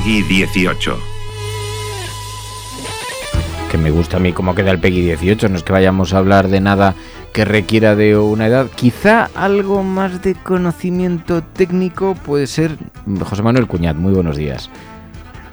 Peggy 18. Que me gusta a mí cómo queda el Peggy 18, no es que vayamos a hablar de nada que requiera de una edad. Quizá algo más de conocimiento técnico puede ser José Manuel Cuñat. Muy buenos días.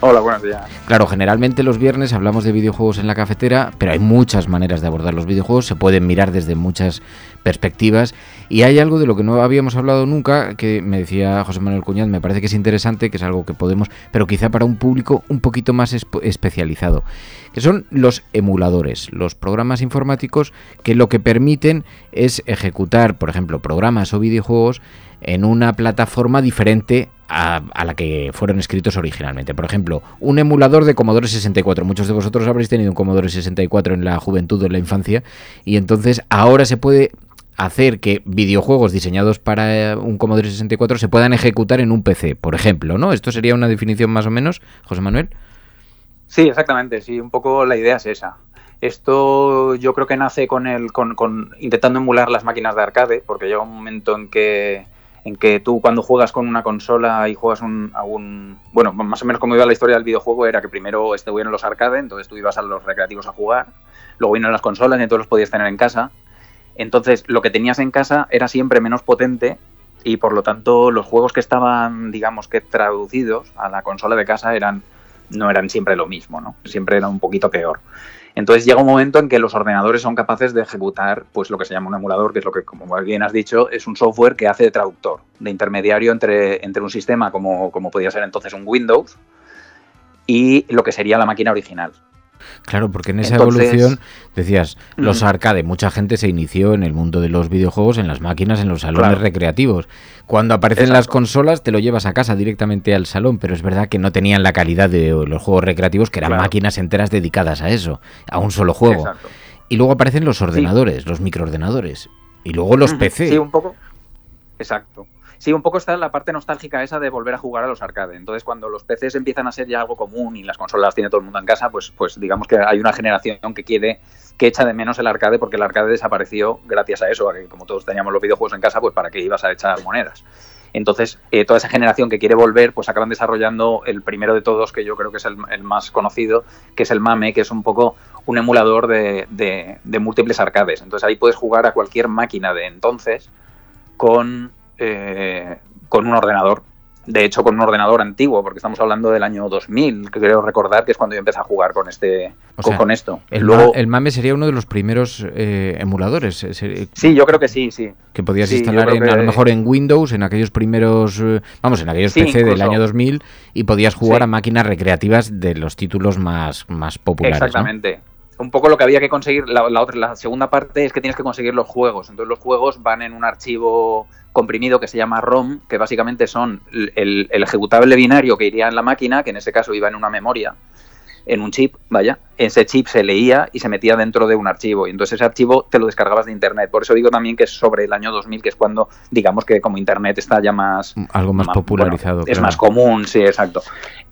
Hola, buenos días. Claro, generalmente los viernes hablamos de videojuegos en la cafetera, pero hay muchas maneras de abordar los videojuegos, se pueden mirar desde muchas perspectivas y hay algo de lo que no habíamos hablado nunca, que me decía José Manuel Cuñat, me parece que es interesante, que es algo que podemos, pero quizá para un público un poquito más especializado, son los emuladores, los programas informáticos que lo que permiten es ejecutar, por ejemplo, programas o videojuegos en una plataforma diferente a, la que fueron escritos originalmente. Por ejemplo, un emulador de Commodore 64. Muchos de vosotros habréis tenido un Commodore 64 en la juventud o en la infancia y entonces ahora se puede hacer que videojuegos diseñados para eh, un Commodore 64 se puedan ejecutar en un PC, por ejemplo, ¿no? Esto sería una definición más o menos, José Manuel. Sí, exactamente, sí, un poco la idea es esa. Esto yo creo que nace con el con, con intentando emular las máquinas de arcade, porque llega un momento en que en que tú cuando juegas con una consola y juegas un, a un... Bueno, más o menos como iba la historia del videojuego era que primero estuvieron los arcade, entonces tú ibas a los recreativos a jugar, luego vinieron las consolas y entonces los podías tener en casa. Entonces lo que tenías en casa era siempre menos potente y por lo tanto los juegos que estaban, digamos que traducidos a la consola de casa eran no eran siempre lo mismo, ¿no? Siempre era un poquito peor. Entonces llega un momento en que los ordenadores son capaces de ejecutar pues lo que se llama un emulador, que es lo que, como bien has dicho, es un software que hace de traductor, de intermediario entre, entre un sistema como, como podía ser entonces un Windows y lo que sería la máquina original. Claro, porque en esa evolución decías, los arcade, mucha gente se inició en el mundo de los videojuegos, en las máquinas, en los salones recreativos. Cuando aparecen las consolas te lo llevas a casa directamente al salón, pero es verdad que no tenían la calidad de los juegos recreativos, que eran máquinas enteras dedicadas a eso, a un solo juego. Y luego aparecen los ordenadores, los microordenadores, y luego los PC. Sí, un poco. Exacto. Sí, un poco está la parte nostálgica esa de volver a jugar a los arcade. Entonces, cuando los PCs empiezan a ser ya algo común y las consolas las tiene todo el mundo en casa, pues, pues digamos que hay una generación que quiere, que echa de menos el arcade porque el arcade desapareció gracias a eso, a que como todos teníamos los videojuegos en casa, pues para qué ibas a echar monedas. Entonces, eh, toda esa generación que quiere volver, pues acaban desarrollando el primero de todos, que yo creo que es el, más conocido, que es el MAME, que es un poco un emulador de, de múltiples arcades. Entonces ahí puedes jugar a cualquier máquina de entonces con eh, con un ordenador. De hecho, con un ordenador antiguo, porque estamos hablando del año 2000, que creo recordar que es cuando yo empecé a jugar con este con, esto. El, Luego, el MAME sería uno de los primeros eh, emuladores. Eh, sí, yo creo que sí, sí. Que podías instalar a lo mejor en Windows, en aquellos primeros, vamos, en aquellos PC del año 2000, y podías jugar a máquinas recreativas de los títulos más, más populares. Exactamente un poco lo que había que conseguir, la, otra, la segunda parte es que tienes que conseguir los juegos. Entonces los juegos van en un archivo comprimido que se llama ROM, que básicamente son el, ejecutable binario que iría en la máquina, que en ese caso iba en una memoria, en un chip, vaya, ese chip se leía y se metía dentro de un archivo. Y entonces ese archivo te lo descargabas de Internet. Por eso digo también que es sobre el año 2000, que es cuando, digamos que como Internet está ya más... Algo más, popularizado. Es más común, sí, exacto.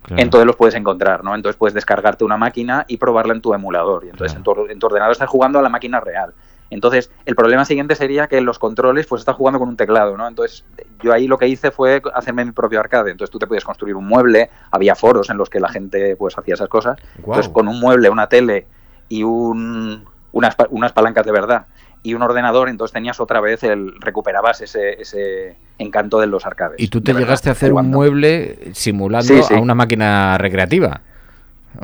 Entonces los puedes encontrar, ¿no? Entonces puedes descargarte una máquina y probarla en tu emulador. Y entonces en, tu, en, tu, ordenador estás jugando a la máquina real. Entonces, el problema siguiente sería que los controles pues está jugando con un teclado, ¿no? Entonces, yo ahí lo que hice fue hacerme mi propio arcade. Entonces, tú te podías construir un mueble, había foros en los que la gente pues hacía esas cosas. Entonces, con un mueble, una tele y un, unas, unas palancas de verdad y un ordenador, entonces tenías otra vez el recuperabas ese, ese encanto de los arcades. Y tú te llegaste a hacer un mueble simulando a una máquina recreativa.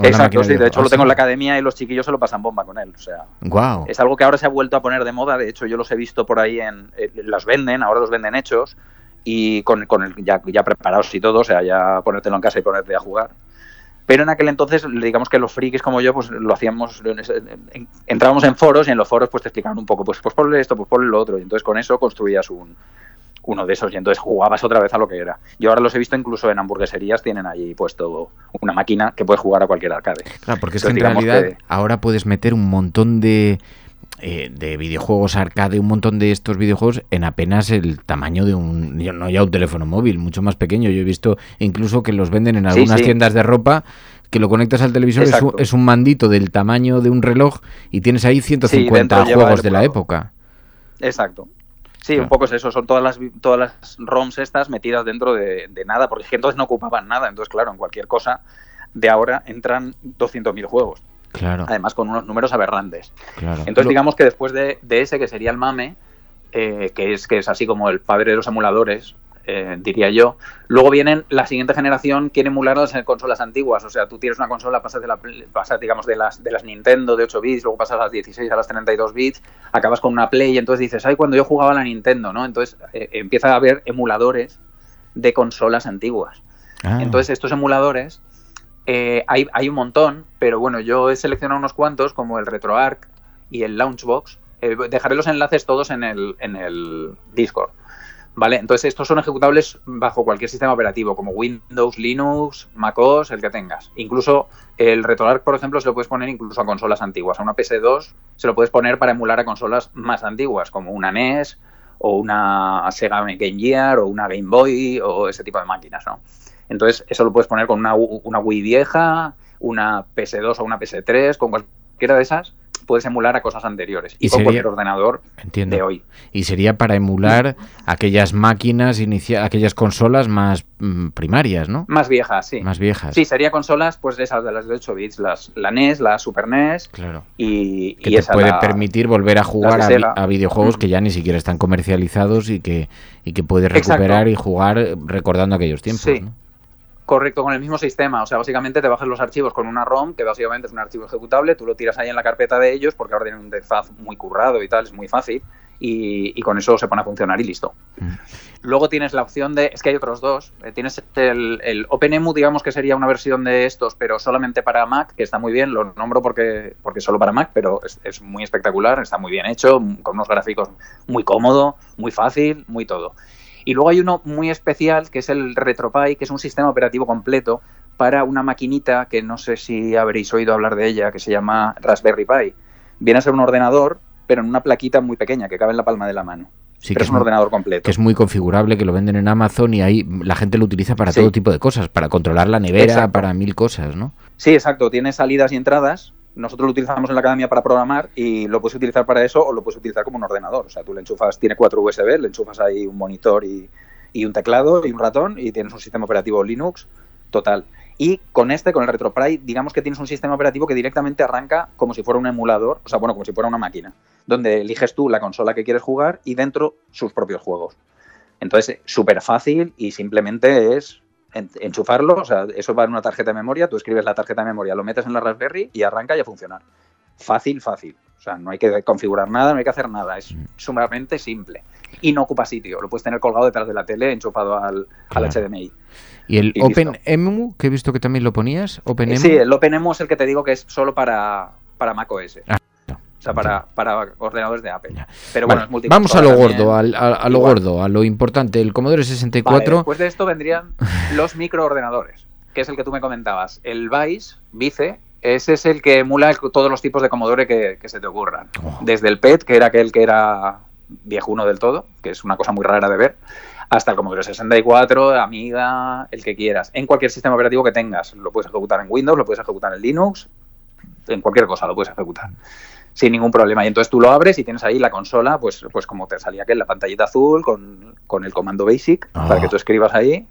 Exacto, sí, de hecho lo tengo en la academia y los chiquillos se lo pasan bomba con él. O sea, wow. es algo que ahora se ha vuelto a poner de moda. De hecho, yo los he visto por ahí en. Eh, los venden, ahora los venden hechos y con, con el, ya, ya preparados y todo, o sea, ya ponértelo en casa y ponerte a jugar. Pero en aquel entonces, digamos que los frikis como yo, pues lo hacíamos, entrábamos en foros y en los foros pues te explicaban un poco, pues, pues ponle esto, pues ponle lo otro. Y entonces con eso construías un, uno de esos y entonces jugabas otra vez a lo que era. Yo ahora los he visto incluso en hamburgueserías, tienen allí puesto una máquina que puede jugar a cualquier arcade. Claro, porque es que en realidad ahora puedes meter un montón de eh, de videojuegos arcade, un montón de estos videojuegos en apenas el tamaño de un, no ya un teléfono móvil, mucho más pequeño. Yo he visto incluso que los venden en algunas tiendas de ropa que lo conectas al televisor, es un, mandito del tamaño de un reloj y tienes ahí 150 juegos de la época. Exacto. Sí, un poco es eso, son todas las, todas las ROMs estas metidas dentro de, nada, porque entonces no ocupaban nada, entonces claro, en cualquier cosa de ahora entran 200.000 juegos. Además con unos números aberrantes. Entonces digamos que después de, ese, que sería el MAME, eh, que, es, que es así como el padre de los emuladores, eh, diría yo. Luego vienen la siguiente generación, quiere emular las consolas antiguas. O sea, tú tienes una consola, pasas, de la, pasas digamos, de las, de las Nintendo de 8 bits, luego pasas a las 16, a las 32 bits, acabas con una Play y entonces dices, ay, cuando yo jugaba a la Nintendo, ¿no? Entonces eh, empieza a haber emuladores de consolas antiguas. Ah. Entonces estos emuladores eh, hay, hay, un montón, pero bueno, yo he seleccionado unos cuantos, como el RetroArch y el Launchbox. Dejaré los enlaces todos en el, en el Discord. ¿Vale? Entonces, estos son ejecutables bajo cualquier sistema operativo, como Windows, Linux, MacOS, el que tengas. Incluso el RetroArch, por ejemplo, se lo puedes poner incluso a consolas antiguas. A una PS2 se lo puedes poner para emular a consolas más antiguas, como una NES o una Sega Game Gear o una Game Boy o ese tipo de máquinas, ¿no? Entonces, eso lo puedes poner con una, una Wii vieja, una PS2 o una PS3, con cualquiera de esas, puedes emular a cosas anteriores y, con cualquier ordenador de hoy. Y sería para emular aquellas máquinas, aquellas consolas más mm, primarias, ¿no? Más viejas, sí. Más viejas. Sí, sería consolas pues de esas de las de 8 bits, las, la NES, la Super NES. Claro. Y, que te puede permitir volver a jugar a, videojuegos que ya ni siquiera están comercializados y que, y que puedes recuperar y jugar recordando aquellos tiempos. Sí. Correcto, con el mismo sistema. O sea, básicamente te bajas los archivos con una ROM, que básicamente es un archivo ejecutable, tú lo tiras ahí en la carpeta de ellos, porque ahora tienen un interfaz muy currado y tal, es muy fácil, y, con eso se pone a funcionar y listo. Mm. Luego tienes la opción de, es que hay otros dos, eh, tienes el, el OpenEMU, digamos que sería una versión de estos, pero solamente para Mac, que está muy bien, lo nombro porque, porque solo para Mac, pero es, es muy espectacular, está muy bien hecho, con unos gráficos muy cómodo, muy fácil, muy todo. Y luego hay uno muy especial que es el RetroPie, que es un sistema operativo completo para una maquinita que no sé si habréis oído hablar de ella, que se llama Raspberry Pi. Viene a ser un ordenador, pero en una plaquita muy pequeña que cabe en la palma de la mano. Sí, que es un ordenador completo. Que es muy configurable, que lo venden en Amazon y ahí la gente lo utiliza para todo tipo de cosas, para controlar la nevera, para mil cosas, ¿no? Sí, exacto. Tiene salidas y entradas nosotros lo utilizamos en la academia para programar y lo puedes utilizar para eso o lo puedes utilizar como un ordenador. O sea, tú le enchufas, tiene cuatro USB, le enchufas ahí un monitor y, un teclado y un ratón y tienes un sistema operativo Linux total. Y con este, con el RetroPie, digamos que tienes un sistema operativo que directamente arranca como si fuera un emulador, o sea, bueno, como si fuera una máquina, donde eliges tú la consola que quieres jugar y dentro sus propios juegos. Entonces, súper fácil y simplemente es enchufarlo, o sea, eso va en una tarjeta de memoria, tú escribes la tarjeta de memoria, lo metes en la Raspberry y arranca y a funcionar. Fácil, fácil. O sea, no hay que configurar nada, no hay que hacer nada, es mm. sumamente simple. Y no ocupa sitio, lo puedes tener colgado detrás de la tele, enchufado al, HDMI. ¿Y el OpenEMU, que he visto que también lo ponías? OpenEMU? Sí, el OpenEMU es el que te digo que es solo para, para macOS. Ah, sea, para, para ordenadores de Apple. Pero bueno, es Vamos a lo gordo, a, lo gordo, a lo importante. El Commodore 64. después de esto vendrían los microordenadores, que es el que tú me comentabas. El Vice, Vice, ese es el que emula todos los tipos de Commodore que, se te ocurran. Oh. Desde el PET, que era aquel que era viejuno del todo, que es una cosa muy rara de ver, hasta el Commodore 64, Amiga, el que quieras. En cualquier sistema operativo que tengas. Lo puedes ejecutar en Windows, lo puedes ejecutar en Linux, en cualquier cosa lo puedes ejecutar. Sin ningún problema. Y entonces tú lo abres y tienes ahí la consola, pues, pues como te salía que la pantallita azul con, con el comando basic para que Ah. tú escribas ahí.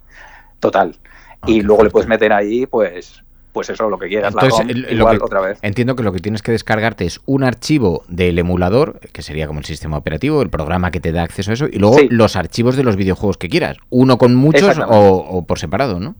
Total. Ah, y luego le puedes meter ahí, pues, pues eso, lo que quieras. la ROM, igual, que- otra vez. entiendo que lo que tienes que descargarte es un archivo del emulador, que sería como el sistema operativo, el programa que te da acceso a eso, y luego Sí. los archivos de los videojuegos que quieras. Uno con muchos o, o por separado, ¿no?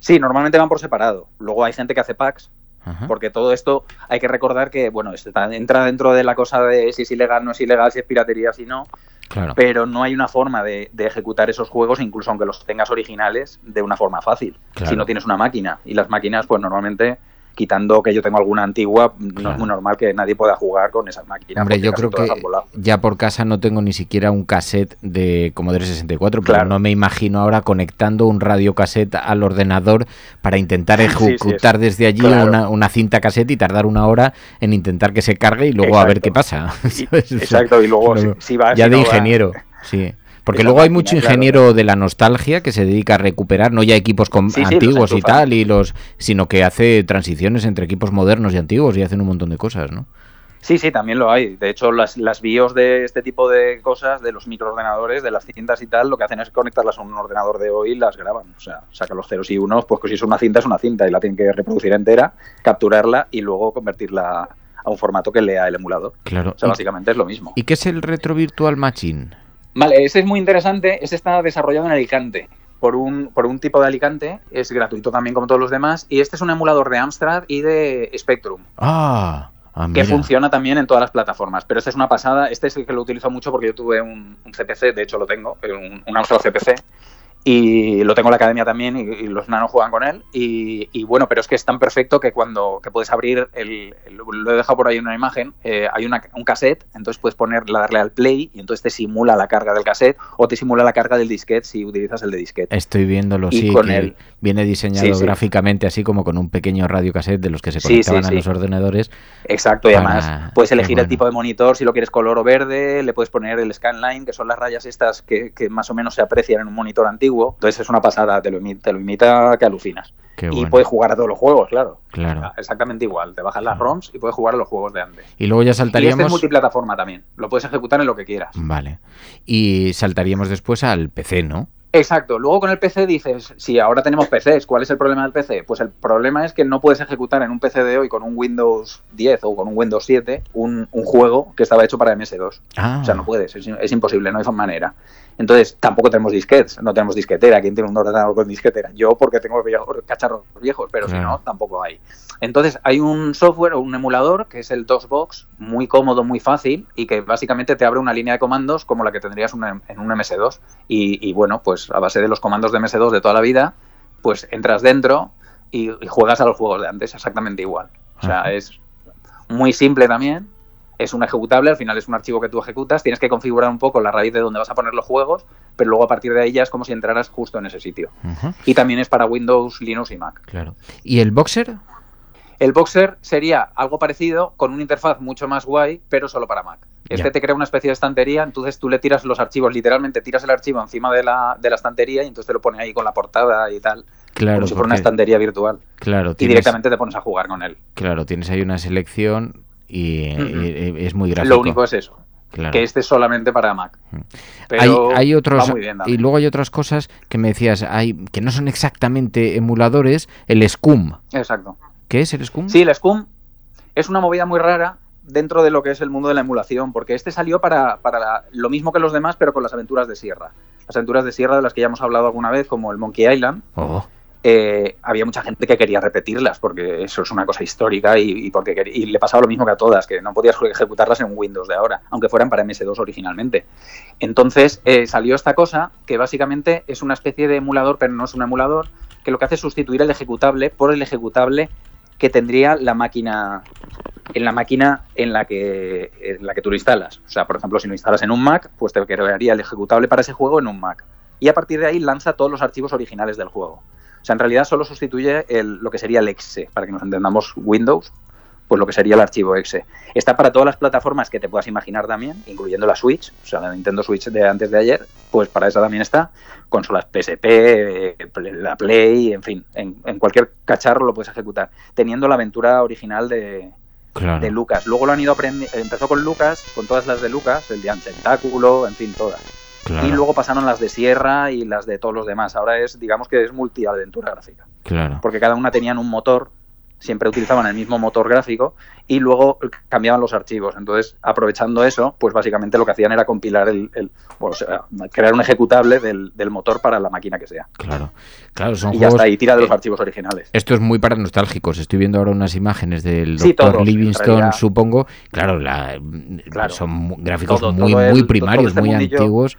Sí, normalmente van por separado. Luego hay gente que hace packs, Ajá. porque todo esto hay que recordar que, bueno, entra dentro de la cosa de si es ilegal, no es ilegal, si es piratería, si no, Claro. pero no hay una forma de, de ejecutar esos juegos, incluso aunque los tengas originales, de una forma fácil. Claro. Si no tienes una máquina. Y las máquinas, pues normalmente, quitando que yo tengo alguna antigua, no es muy normal que nadie pueda jugar con esas máquinas. Hombre, yo creo que ya por casa no tengo ni siquiera un cassette de Commodore 64, pero Claro. no me imagino ahora conectando un radiocassette al ordenador para intentar Sí, sí, ejecutar desde allí Claro. una, una cinta cassette y tardar una hora en intentar que se cargue y luego a ver qué pasa. Exacto, y luego si, no, si vas... ya si de no va- ingeniero, sí. Porque luego hay mucho claro. ingeniero de la nostalgia que se dedica a recuperar, no ya equipos con- Sí, sí, los antiguos y tal, y los, sino que hace transiciones entre equipos modernos y antiguos y hacen un montón de cosas, ¿no? Sí, sí, también lo hay. De hecho, las, las BIOS de este tipo de cosas, de los microordenadores, de las cintas y tal, lo que hacen es conectarlas a un ordenador de hoy y las graban. O sea, sacan los ceros y unos, pues que si es una cinta, es una cinta y la tienen que reproducir entera, capturarla y luego convertirla a un formato que lea el emulador. Claro. O sea, ¿Y- básicamente es lo mismo. ¿Y qué es el Retro Virtual Machine? Vale, ese es muy interesante. Ese está desarrollado en Alicante. Por un, por un tipo de Alicante, es gratuito también como todos los demás. Y este es un emulador de Amstrad y de Spectrum. Ah, ah, que funciona también en todas las plataformas. Pero este es una pasada. Este es el que lo utilizo mucho porque yo tuve un, un CPC, de hecho lo tengo, un, un Amstrad CPC. Y lo tengo en la academia también y, y los nanos juegan con él. Y, y bueno, pero es que es tan perfecto que cuando que puedes abrir, el, el- lo he dejado por ahí en una imagen, eh, hay una- un cassette, entonces puedes poner, darle al play y entonces te simula la carga del cassette o te simula la carga del disquete si utilizas el de disquete. Estoy viéndolo, Y sí, con que el- viene diseñado Sí, sí. gráficamente así como con un pequeño radiocassette de los que se conectaban a los ordenadores. Exacto, y además puedes elegir el tipo de monitor, si lo quieres color o verde, le puedes poner el scanline, que son las rayas estas que, que más o menos se aprecian en un monitor antiguo. Entonces es una pasada, te lo, te lo imita que alucinas. Qué y bueno. puedes jugar a todos los juegos, claro. Claro. Exactamente igual, te bajas las. ROMs y puedes jugar a los juegos de antes. Y luego ya Y este es saltaríamos... multiplataforma también, lo puedes ejecutar en lo que quieras. Vale. Y saltaríamos después al PC, ¿no? Exacto. Luego con el PC dices, si ahora tenemos PCs, ¿cuál es el problema del PC? Pues el problema es que no puedes ejecutar en un PC de hoy con un Windows 10 o con un Windows 7 un, un juego que estaba hecho para MS2. Ah, O sea, no puedes, es, es imposible, no hay manera. Entonces, tampoco tenemos disquetes, no tenemos disquetera. ¿Quién tiene un ordenador con disquetera? Yo, porque tengo cacharros viejos, pero si no, tampoco hay. Entonces, hay un software o un emulador que es el DOSBox, muy cómodo, muy fácil, y que básicamente te abre una línea de comandos como la que tendrías una- en un MS2. Y, y bueno, pues a base de los comandos de MS2 de toda la vida, pues entras dentro y, y juegas a los juegos de antes, exactamente igual. O sea, Ajá. es muy simple también. Es un ejecutable, al final es un archivo que tú ejecutas, tienes que configurar un poco la raíz de donde vas a poner los juegos, pero luego a partir de ahí ya es como si entraras justo en ese sitio. Y también es para Windows, Linux y Mac. claro. ¿Y el Boxer? El Boxer sería algo parecido con una interfaz mucho más guay, pero solo para Mac. Este te crea una especie de estantería, entonces tú le tiras los archivos, literalmente tiras el archivo encima de la, de la estantería y entonces te lo pone ahí con la portada y tal, Claro, como si fuera una estantería virtual. claro, Y directamente te pones a jugar con él. claro, tienes ahí una selección y, y- y es muy gráfico. Lo único es eso, Claro. que este es solamente para Mac. Pero hay, hay otros muy bien y luego hay otras cosas que me decías hay que no son exactamente emuladores el Scum Exacto. ¿qué es el Scum? Sí, el Scum es una movida muy rara dentro de lo que es el mundo de la emulación, porque este salió para, para la- lo mismo que los demás, pero con las aventuras de Sierra. Las aventuras de Sierra de las que ya hemos hablado alguna vez, como el Monkey Island, Oh, eh, había mucha gente que quería repetirlas, porque eso es una cosa histórica y, porque le pasaba lo mismo que a todas, que no podías ejecutarlas en un Windows de ahora, aunque fueran para MS2 originalmente. Entonces eh, salió esta cosa que básicamente es una especie de emulador, pero no es un emulador, que lo que hace es sustituir el ejecutable por el ejecutable que tendría la máquina en la máquina en la que en la que tú lo instalas. O sea, por ejemplo, si lo instalas en un Mac, pues te crearía el ejecutable para ese juego en un Mac. Y a partir de ahí lanza todos los archivos originales del juego. O sea, en realidad solo sustituye el- lo que sería el exe, para que nos entendamos Windows, pues lo que sería el archivo exe. Está para todas las plataformas que te puedas imaginar también, incluyendo la Switch, o sea, la Nintendo Switch de antes de ayer, pues para esa también está. Consolas PSP, eh, la Play, en fin, en, en cualquier cacharro lo puedes ejecutar, teniendo la aventura original de, de Lucas. Luego lo han ido aprendiendo, empezó con Lucas, con todas las de Lucas, el de Tentáculo, en fin, todas. Y luego pasaron las de Sierra y las de todos los demás. Ahora es, digamos que es multiaventura gráfica. Claro. Porque cada una tenían un motor siempre utilizaban el mismo motor gráfico y luego cambiaban los archivos. Entonces, aprovechando eso, pues básicamente lo que hacían era compilar el, crear un ejecutable del, motor para la máquina que sea. Claro, claro, son y ya está ahí, tira de los archivos originales. Esto es muy para nostálgicos. Estoy viendo ahora unas imágenes del Dr. Livingstone, supongo. Claro, la, son gráficos muy, muy primarios, este muy antiguos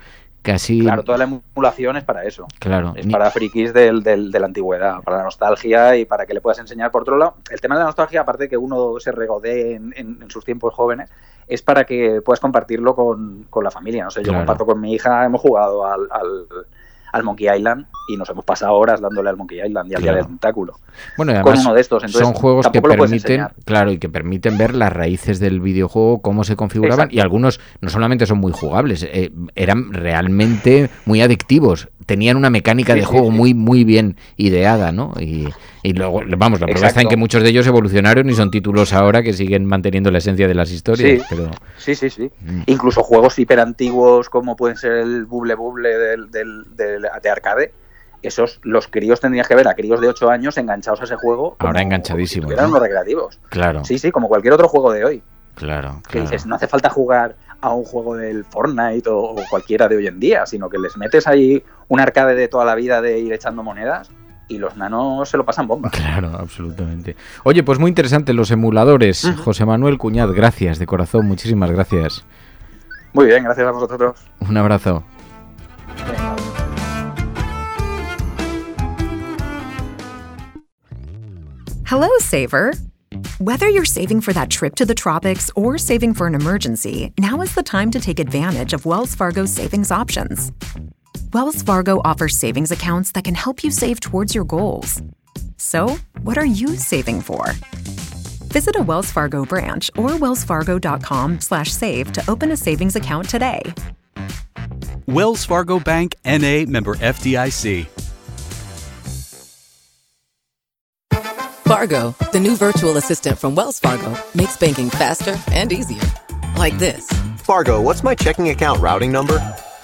Claro, toda la emulación es para eso. Claro. Es para frikis del, del, de la antigüedad, para la nostalgia y para que le puedas enseñar. Por otro lado, el tema de la nostalgia, aparte de que uno se regodee en, en, sus tiempos jóvenes, es para que puedas compartirlo con, con la familia. No sé, yo comparto con mi hija, hemos jugado al al Monkey Island y nos hemos pasado horas dándole al Monkey Island y al día del tentáculo. Bueno, además uno de estos. son juegos que permiten, claro, y que permiten ver las raíces del videojuego, cómo se configuraban y algunos no solamente son muy jugables, eh, eran realmente muy adictivos tenían una mecánica de juego muy muy bien ideada, ¿no? Y, luego, vamos, la prueba está en que muchos de ellos evolucionaron y son títulos ahora que siguen manteniendo la esencia de las historias. Sí, pero... sí, sí. sí. Mm. Incluso juegos hiper antiguos como pueden ser el Bubble Bubble del, del, de arcade, esos los críos tendrías que ver a críos de 8 años enganchados a ese juego. Ahora enganchadísimos. Eran los recreativos. Claro. Sí, sí, como cualquier otro juego de hoy. Claro. Que dices, no hace falta jugar a un juego del Fortnite o, cualquiera de hoy en día, sino que les metes ahí un arcade de toda la vida de ir echando monedas y los nanos se lo pasan bomba. Claro, absolutamente. Oye, pues muy interesante los emuladores. José Manuel Cuñad, gracias de corazón, muchísimas gracias. Muy bien, gracias a vosotros. Un abrazo. Hello, Saver. Whether you're saving for that trip to the tropics or saving for an emergency, now is the time to take advantage of Wells Fargo's savings options. Wells Fargo offers savings accounts that can help you save towards your goals. So, what are you saving for? Visit a Wells Fargo branch or wellsfargo.com/save to open a savings account today. Wells Fargo Bank NA member FDIC. Fargo, the new virtual assistant from Wells Fargo, makes banking faster and easier. Like this Fargo, what's my checking account routing number?